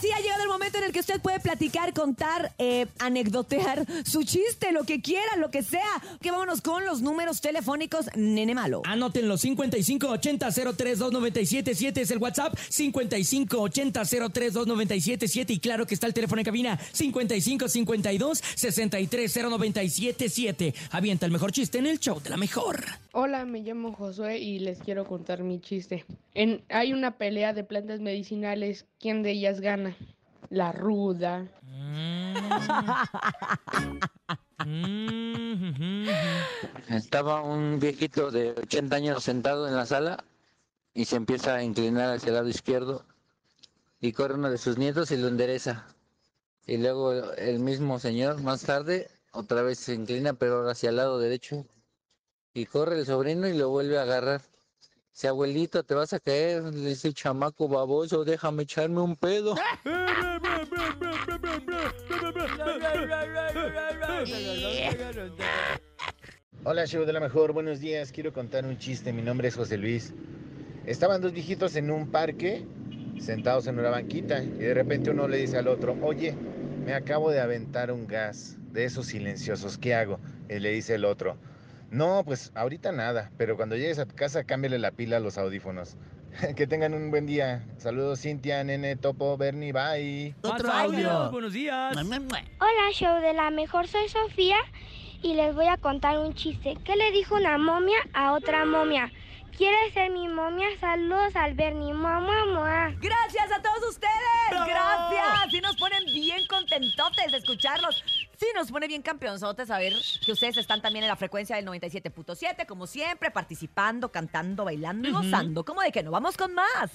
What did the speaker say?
sí ha llegado el momento en el que usted puede platicar, contar, eh, anecdotear su chiste, lo que quiera, lo que sea. Que vámonos con los números telefónicos, nene malo. Anótenlo, 5580-032977 es el WhatsApp, 5580-032977 y claro que está el teléfono en cabina, 5552-630977. Avienta el mejor chiste en el show de la mejor. Hola, me llamo Josué y les quiero contar mi chiste. En, hay una pelea de plantas medicinales. ¿Quién de ellas gana? La ruda. Estaba un viejito de 80 años sentado en la sala y se empieza a inclinar hacia el lado izquierdo y corre uno de sus nietos y lo endereza. Y luego el mismo señor más tarde otra vez se inclina pero ahora hacia el lado derecho y corre el sobrino y lo vuelve a agarrar. Si abuelito te vas a caer, le dice chamaco baboso, déjame echarme un pedo. Hola, show de la mejor, buenos días. Quiero contar un chiste. Mi nombre es José Luis. Estaban dos viejitos en un parque, sentados en una banquita, y de repente uno le dice al otro, oye, me acabo de aventar un gas de esos silenciosos, ¿qué hago? Y le dice el otro, no, pues ahorita nada, pero cuando llegues a tu casa cámbiale la pila a los audífonos. que tengan un buen día. Saludos Cintia, Nene, Topo, Bernie, bye. Otro audio. Buenos días. Hola, show de la mejor, soy Sofía y les voy a contar un chiste. ¿Qué le dijo una momia a otra momia? ¿Quieres ser mi momia? Saludos al Bernie. Mamá, mamá. Gracias a todos ustedes. Gracias. Sí nos ponen bien contentotes de escucharlos. Sí nos pone bien campeonzotes saber que ustedes están también en la frecuencia del 97.7, como siempre, participando, cantando, bailando y gozando. ¿Cómo de que no? Vamos con más.